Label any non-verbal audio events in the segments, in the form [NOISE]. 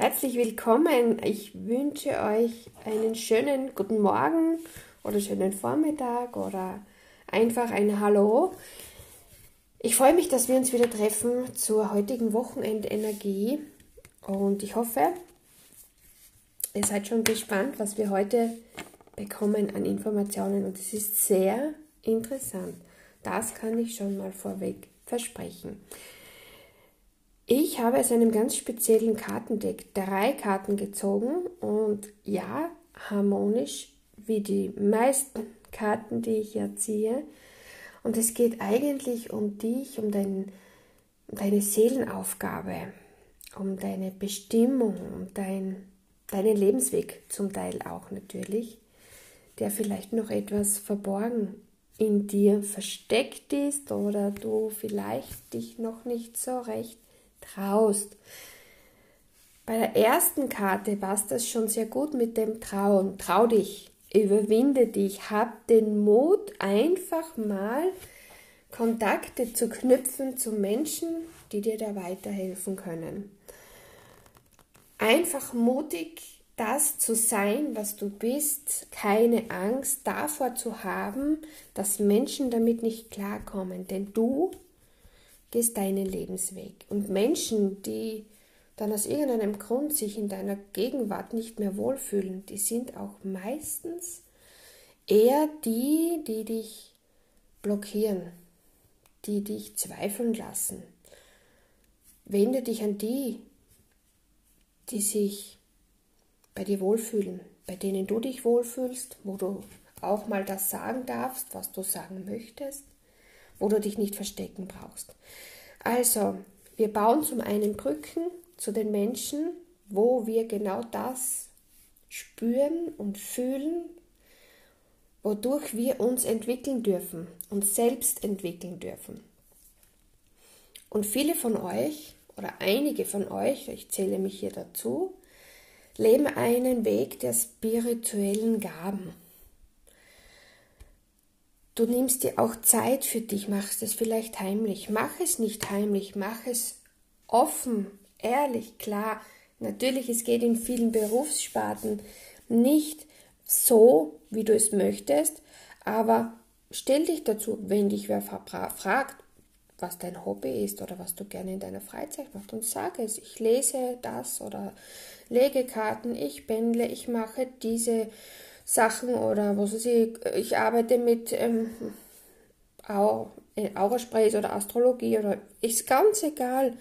Herzlich willkommen. Ich wünsche euch einen schönen guten Morgen oder schönen Vormittag oder einfach ein Hallo. Ich freue mich, dass wir uns wieder treffen zur heutigen Wochenendenergie und ich hoffe, ihr seid schon gespannt, was wir heute bekommen an Informationen und es ist sehr interessant. Das kann ich schon mal vorweg versprechen. Ich habe aus einem ganz speziellen Kartendeck drei Karten gezogen und ja, harmonisch wie die meisten Karten, die ich ja ziehe. Und es geht eigentlich um dich, um, dein, deine Seelenaufgabe, um deine Bestimmung, um dein, deinen Lebensweg zum Teil auch natürlich, der vielleicht noch etwas verborgen in dir versteckt ist oder du vielleicht dich noch nicht so recht traust. Bei der ersten Karte passt das schon sehr gut mit dem Trauen. Trau dich, überwinde dich, hab den Mut, einfach mal Kontakte zu knüpfen zu Menschen, die dir da weiterhelfen können. Einfach mutig, das zu sein, was du bist, keine Angst davor zu haben, dass Menschen damit nicht klarkommen, denn du gehst deinen Lebensweg. Und Menschen, die dann aus irgendeinem Grund sich in deiner Gegenwart nicht mehr wohlfühlen, die sind auch meistens eher die, die dich blockieren, die dich zweifeln lassen. Wende dich an die, die sich bei dir wohlfühlen, bei denen du dich wohlfühlst, wo du auch mal das sagen darfst, was du sagen möchtest wo du dich nicht verstecken brauchst. Also, wir bauen zum einen Brücken zu den Menschen, wo wir genau das spüren und fühlen, wodurch wir uns entwickeln dürfen, uns selbst entwickeln dürfen. Und viele von euch oder einige von euch, ich zähle mich hier dazu, leben einen Weg der spirituellen Gaben. Du nimmst dir auch Zeit für dich, machst es vielleicht heimlich. Mach es nicht heimlich, mach es offen, ehrlich, klar. Natürlich, es geht in vielen Berufssparten nicht so, wie du es möchtest, aber stell dich dazu, wenn dich wer fragt, was dein Hobby ist oder was du gerne in deiner Freizeit machst und sag es. Ich lese das oder lege Karten, ich pendle, ich mache diese Sachen oder was weiß ich, ich arbeite mit ähm, Aurasprays oder Astrologie oder ist ganz egal.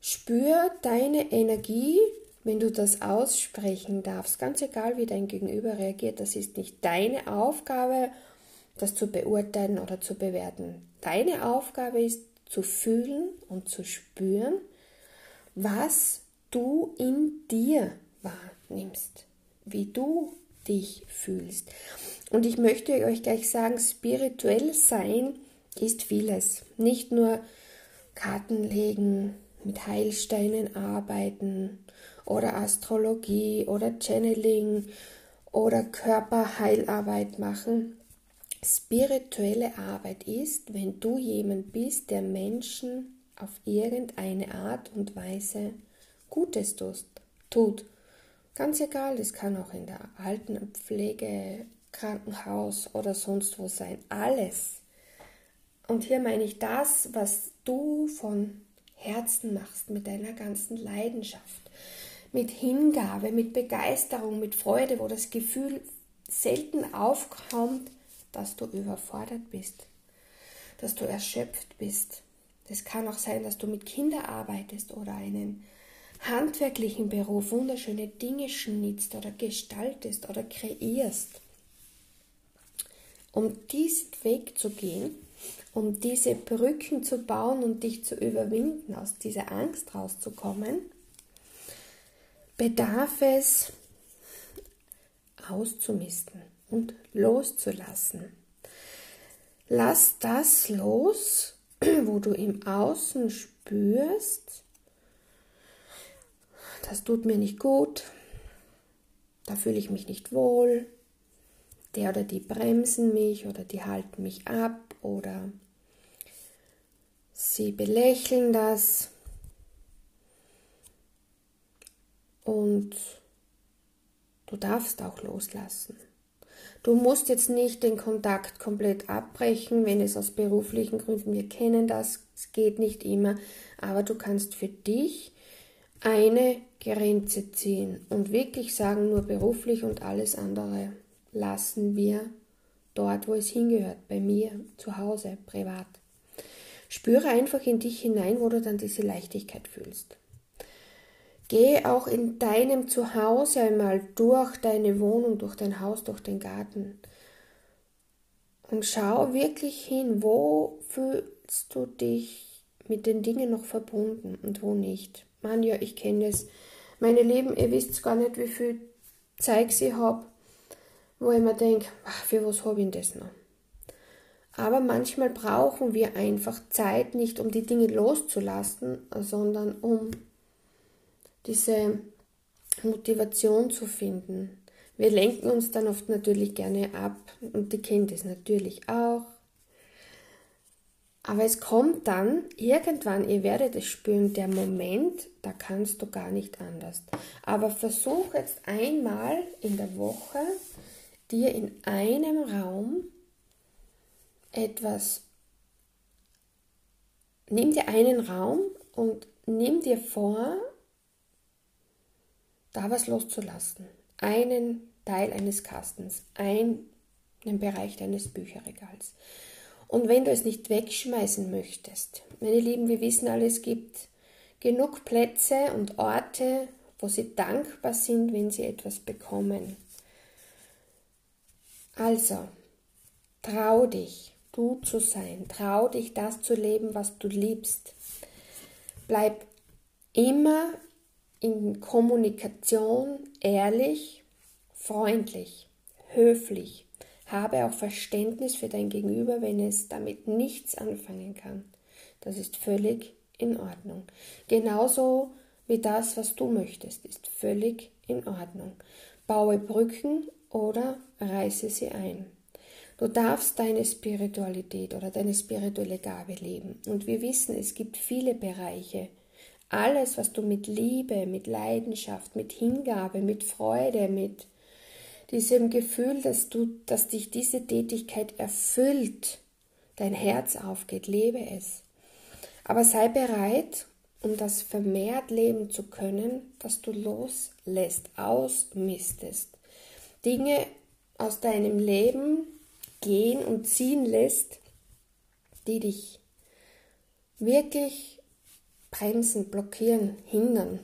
Spür deine Energie, wenn du das aussprechen darfst. Ganz egal, wie dein Gegenüber reagiert. Das ist nicht deine Aufgabe, das zu beurteilen oder zu bewerten. Deine Aufgabe ist zu fühlen und zu spüren, was du in dir wahrnimmst wie du dich fühlst. Und ich möchte euch gleich sagen, spirituell sein ist vieles. Nicht nur Karten legen, mit Heilsteinen arbeiten oder Astrologie oder Channeling oder Körperheilarbeit machen. Spirituelle Arbeit ist, wenn du jemand bist, der Menschen auf irgendeine Art und Weise Gutes tut. Ganz egal, das kann auch in der Altenpflege, Krankenhaus oder sonst wo sein. Alles. Und hier meine ich das, was du von Herzen machst, mit deiner ganzen Leidenschaft, mit Hingabe, mit Begeisterung, mit Freude, wo das Gefühl selten aufkommt, dass du überfordert bist, dass du erschöpft bist. Das kann auch sein, dass du mit Kindern arbeitest oder einen handwerklichen Beruf wunderschöne Dinge schnitzt oder gestaltest oder kreierst, um diesen Weg zu gehen, um diese Brücken zu bauen und dich zu überwinden, aus dieser Angst rauszukommen, bedarf es auszumisten und loszulassen. Lass das los, [CLEARS THROAT] wo du im Außen spürst, das tut mir nicht gut, da fühle ich mich nicht wohl, der oder die bremsen mich oder die halten mich ab oder sie belächeln das. Und du darfst auch loslassen. Du musst jetzt nicht den Kontakt komplett abbrechen, wenn es aus beruflichen Gründen, wir kennen das, es geht nicht immer, aber du kannst für dich eine Grenze ziehen und wirklich sagen, nur beruflich und alles andere lassen wir dort, wo es hingehört, bei mir, zu Hause, privat. Spüre einfach in dich hinein, wo du dann diese Leichtigkeit fühlst. Geh auch in deinem Zuhause einmal durch deine Wohnung, durch dein Haus, durch den Garten. Und schau wirklich hin, wo fühlst du dich mit den Dingen noch verbunden und wo nicht. Man, ja, ich kenne es. Meine Lieben, ihr wisst gar nicht, wie viel Zeug ich habe, wo ich mir denke, für was habe ich das noch? Aber manchmal brauchen wir einfach Zeit nicht, um die Dinge loszulassen, sondern um diese Motivation zu finden. Wir lenken uns dann oft natürlich gerne ab und die kennt es natürlich auch. Aber es kommt dann irgendwann, ihr werdet es spüren, der Moment, da kannst du gar nicht anders. Aber versuch jetzt einmal in der Woche dir in einem Raum etwas, nimm dir einen Raum und nimm dir vor, da was loszulassen. Einen Teil eines Kastens, einen Bereich deines Bücherregals. Und wenn du es nicht wegschmeißen möchtest, meine Lieben, wir wissen alle, es gibt genug Plätze und Orte, wo sie dankbar sind, wenn sie etwas bekommen. Also, trau dich, du zu sein, trau dich, das zu leben, was du liebst. Bleib immer in Kommunikation ehrlich, freundlich, höflich. Habe auch Verständnis für dein Gegenüber, wenn es damit nichts anfangen kann. Das ist völlig in Ordnung. Genauso wie das, was du möchtest, ist völlig in Ordnung. Baue Brücken oder reiße sie ein. Du darfst deine Spiritualität oder deine spirituelle Gabe leben. Und wir wissen, es gibt viele Bereiche, alles, was du mit Liebe, mit Leidenschaft, mit Hingabe, mit Freude, mit diesem Gefühl, dass du, dass dich diese Tätigkeit erfüllt, dein Herz aufgeht, lebe es. Aber sei bereit, um das vermehrt leben zu können, dass du loslässt, ausmistest. Dinge aus deinem Leben gehen und ziehen lässt, die dich wirklich bremsen, blockieren, hindern.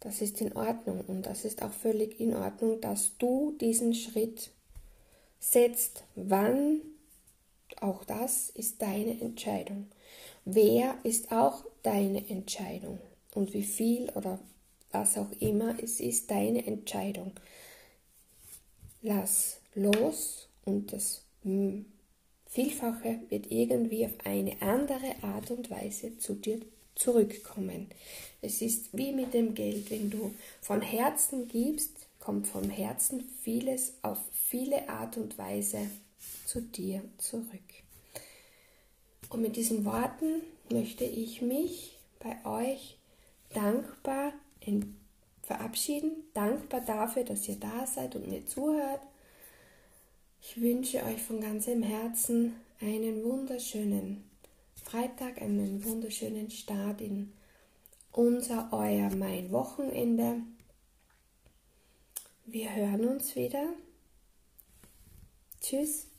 Das ist in Ordnung und das ist auch völlig in Ordnung, dass du diesen Schritt setzt. Wann? Auch das ist deine Entscheidung. Wer ist auch deine Entscheidung. Und wie viel oder was auch immer, es ist deine Entscheidung. Lass los und das Vielfache wird irgendwie auf eine andere Art und Weise zu dir zurückkommen. Es ist wie mit dem Geld, wenn du von Herzen gibst, kommt vom Herzen vieles auf viele Art und Weise zu dir zurück. Und mit diesen Worten möchte ich mich bei euch dankbar verabschieden, dankbar dafür, dass ihr da seid und mir zuhört ich wünsche euch von ganzem Herzen einen wunderschönen Freitag, einen wunderschönen Start in unser, euer, mein Wochenende. Wir hören uns wieder. Tschüss.